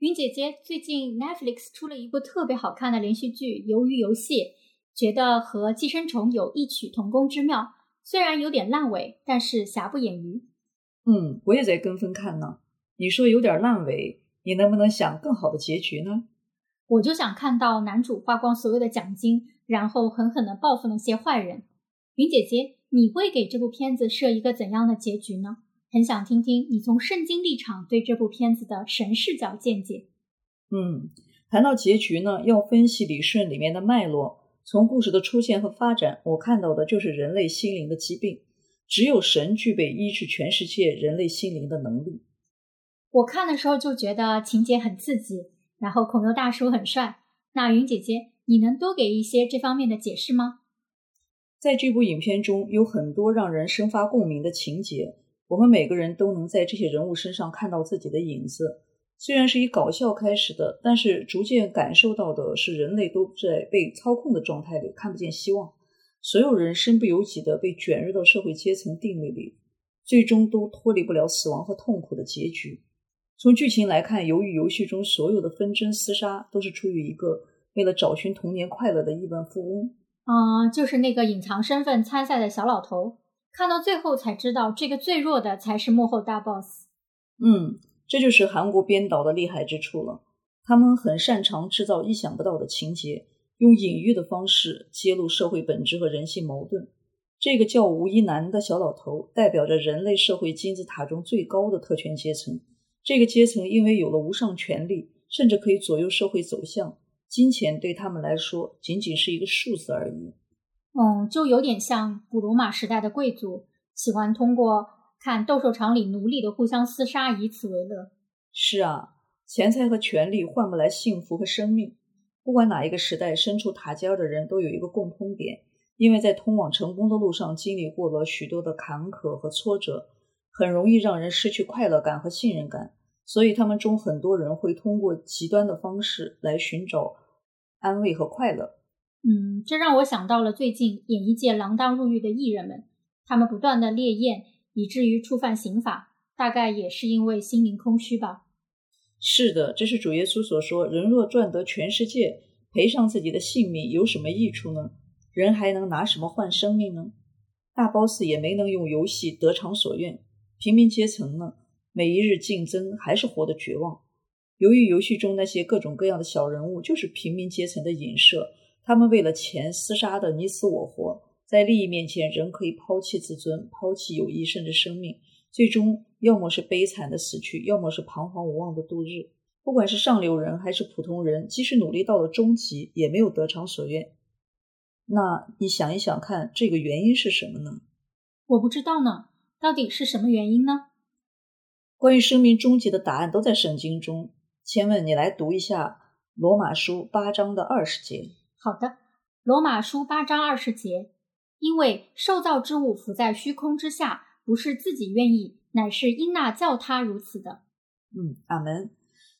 云姐姐，最近 Netflix 出了一部特别好看的连续剧《鱿鱼游戏》，觉得和《寄生虫》有异曲同工之妙。虽然有点烂尾，但是瑕不掩瑜。嗯，我也在跟风看呢。你说有点烂尾，你能不能想更好的结局呢？我就想看到男主花光所有的奖金，然后狠狠地报复那些坏人。云姐姐，你会给这部片子设一个怎样的结局呢？很想听听你从圣经立场对这部片子的神视角见解。嗯，谈到结局呢，要分析理顺里面的脉络。从故事的出现和发展，我看到的就是人类心灵的疾病。只有神具备医治全世界人类心灵的能力。我看的时候就觉得情节很刺激，然后孔刘大叔很帅。那云姐姐，你能多给一些这方面的解释吗？在这部影片中有很多让人生发共鸣的情节。我们每个人都能在这些人物身上看到自己的影子。虽然是以搞笑开始的，但是逐渐感受到的是人类都在被操控的状态里，看不见希望。所有人身不由己地被卷入到社会阶层定位里，最终都脱离不了死亡和痛苦的结局。从剧情来看，由于游戏中所有的纷争厮杀都是出于一个为了找寻童年快乐的亿万富翁。啊，就是那个隐藏身份参赛的小老头。看到最后才知道，这个最弱的才是幕后大 boss。嗯，这就是韩国编导的厉害之处了。他们很擅长制造意想不到的情节，用隐喻的方式揭露社会本质和人性矛盾。这个叫吴一男的小老头，代表着人类社会金字塔中最高的特权阶层。这个阶层因为有了无上权力，甚至可以左右社会走向。金钱对他们来说，仅仅是一个数字而已。嗯，就有点像古罗马时代的贵族，喜欢通过看斗兽场里奴隶的互相厮杀，以此为乐。是啊，钱财和权力换不来幸福和生命。不管哪一个时代，身处塔尖的人都有一个共通点，因为在通往成功的路上经历过了许多的坎坷和挫折，很容易让人失去快乐感和信任感。所以他们中很多人会通过极端的方式来寻找安慰和快乐。嗯，这让我想到了最近演艺界锒铛入狱的艺人们，他们不断的烈焰，以至于触犯刑法，大概也是因为心灵空虚吧。是的，这是主耶稣所说：“人若赚得全世界，赔上自己的性命，有什么益处呢？人还能拿什么换生命呢？”大 boss 也没能用游戏得偿所愿，平民阶层呢，每一日竞争还是活得绝望。由于游戏中那些各种各样的小人物就是平民阶层的影射。他们为了钱厮杀的你死我活，在利益面前，人可以抛弃自尊、抛弃友谊，甚至生命，最终要么是悲惨的死去，要么是彷徨无望的度日。不管是上流人还是普通人，即使努力到了终极，也没有得偿所愿。那你想一想看，这个原因是什么呢？我不知道呢，到底是什么原因呢？关于生命终极的答案都在圣经中。千问，你来读一下罗马书八章的二十节。好的，罗马书八章二十节，因为受造之物浮在虚空之下，不是自己愿意，乃是因那叫他如此的。嗯，阿门。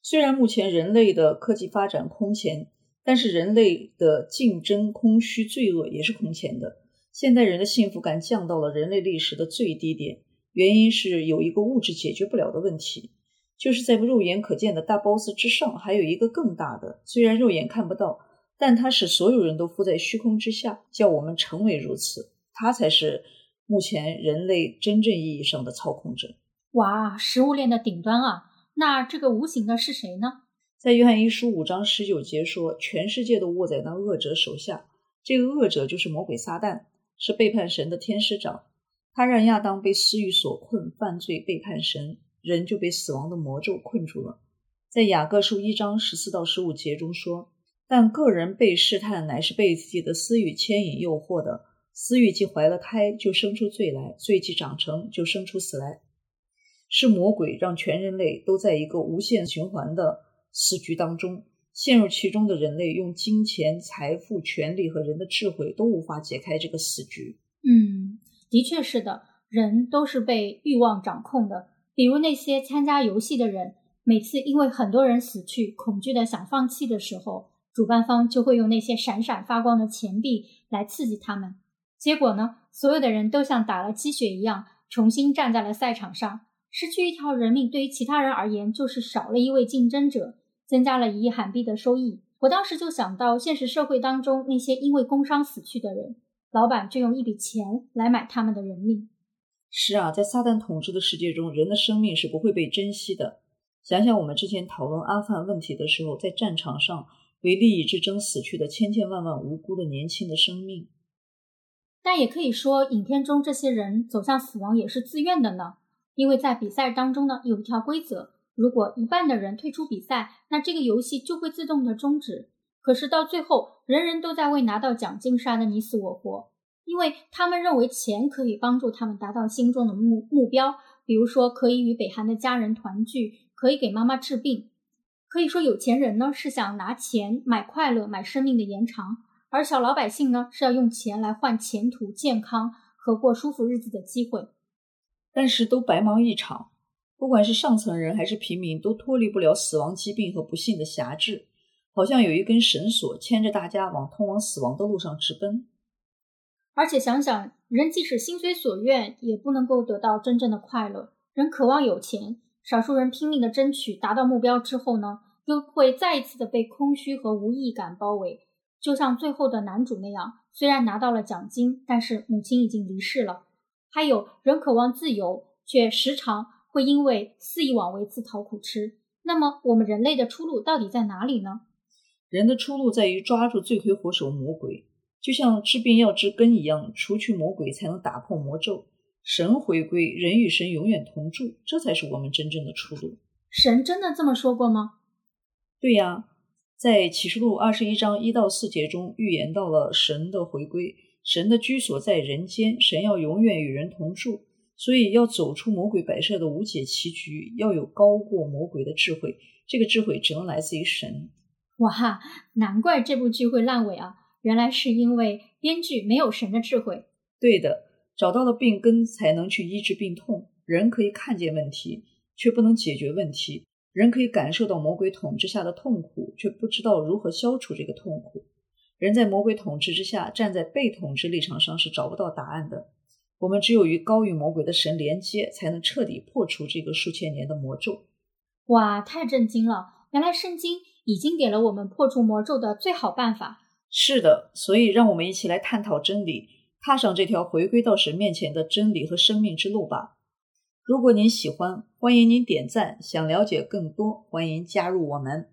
虽然目前人类的科技发展空前，但是人类的竞争、空虚、罪恶也是空前的。现代人的幸福感降到了人类历史的最低点，原因是有一个物质解决不了的问题，就是在肉眼可见的大 boss 之上，还有一个更大的，虽然肉眼看不到。但它使所有人都浮在虚空之下，叫我们成为如此。他才是目前人类真正意义上的操控者。哇，食物链的顶端啊！那这个无形的是谁呢？在约翰一书五章十九节说，全世界都握在那恶者手下。这个恶者就是魔鬼撒旦，是背叛神的天使长。他让亚当被私欲所困，犯罪背叛神，人就被死亡的魔咒困住了。在雅各书一章十四到十五节中说。但个人被试探，乃是被自己的私欲牵引诱惑的。私欲既怀了胎，就生出罪来；罪既长成，就生出死来。是魔鬼让全人类都在一个无限循环的死局当中，陷入其中的人类用金钱、财富、权力和人的智慧都无法解开这个死局。嗯，的确是的，人都是被欲望掌控的。比如那些参加游戏的人，每次因为很多人死去，恐惧的想放弃的时候。主办方就会用那些闪闪发光的钱币来刺激他们，结果呢，所有的人都像打了鸡血一样，重新站在了赛场上。失去一条人命，对于其他人而言就是少了一位竞争者。增加了一亿韩币的收益。我当时就想到，现实社会当中那些因为工伤死去的人，老板就用一笔钱来买他们的人命。是啊，在撒旦统治的世界中，人的生命是不会被珍惜的。想想我们之前讨论阿富汗问题的时候，在战场上为利益之争死去的千千万万无辜的年轻的生命。但也可以说，影片中这些人走向死亡也是自愿的呢，因为在比赛当中呢，有一条规则。如果一半的人退出比赛，那这个游戏就会自动的终止。可是到最后，人人都在为拿到奖金杀得你死我活，因为他们认为钱可以帮助他们达到心中的目目标，比如说可以与北韩的家人团聚，可以给妈妈治病。可以说，有钱人呢是想拿钱买快乐、买生命的延长，而小老百姓呢是要用钱来换前途、健康和过舒服日子的机会。但是都白忙一场。不管是上层人还是平民，都脱离不了死亡、疾病和不幸的辖制，好像有一根绳索牵着大家往通往死亡的路上直奔。而且想想，人即使心随所愿，也不能够得到真正的快乐。人渴望有钱，少数人拼命的争取，达到目标之后呢，又会再一次的被空虚和无意义感包围。就像最后的男主那样，虽然拿到了奖金，但是母亲已经离世了。还有人渴望自由，却时常。会因为肆意妄为自讨苦吃。那么，我们人类的出路到底在哪里呢？人的出路在于抓住罪魁祸首魔鬼，就像治病要治根一样，除去魔鬼才能打破魔咒，神回归，人与神永远同住，这才是我们真正的出路。神真的这么说过吗？对呀，在启示录二十一章一到四节中预言到了神的回归，神的居所在人间，神要永远与人同住。所以，要走出魔鬼摆设的无解棋局，要有高过魔鬼的智慧。这个智慧只能来自于神。哇，难怪这部剧会烂尾啊！原来是因为编剧没有神的智慧。对的，找到了病根，才能去医治病痛。人可以看见问题，却不能解决问题；人可以感受到魔鬼统治下的痛苦，却不知道如何消除这个痛苦。人在魔鬼统治之下，站在被统治立场上，是找不到答案的。我们只有与高于魔鬼的神连接，才能彻底破除这个数千年的魔咒。哇，太震惊了！原来圣经已经给了我们破除魔咒的最好办法。是的，所以让我们一起来探讨真理，踏上这条回归到神面前的真理和生命之路吧。如果您喜欢，欢迎您点赞；想了解更多，欢迎加入我们。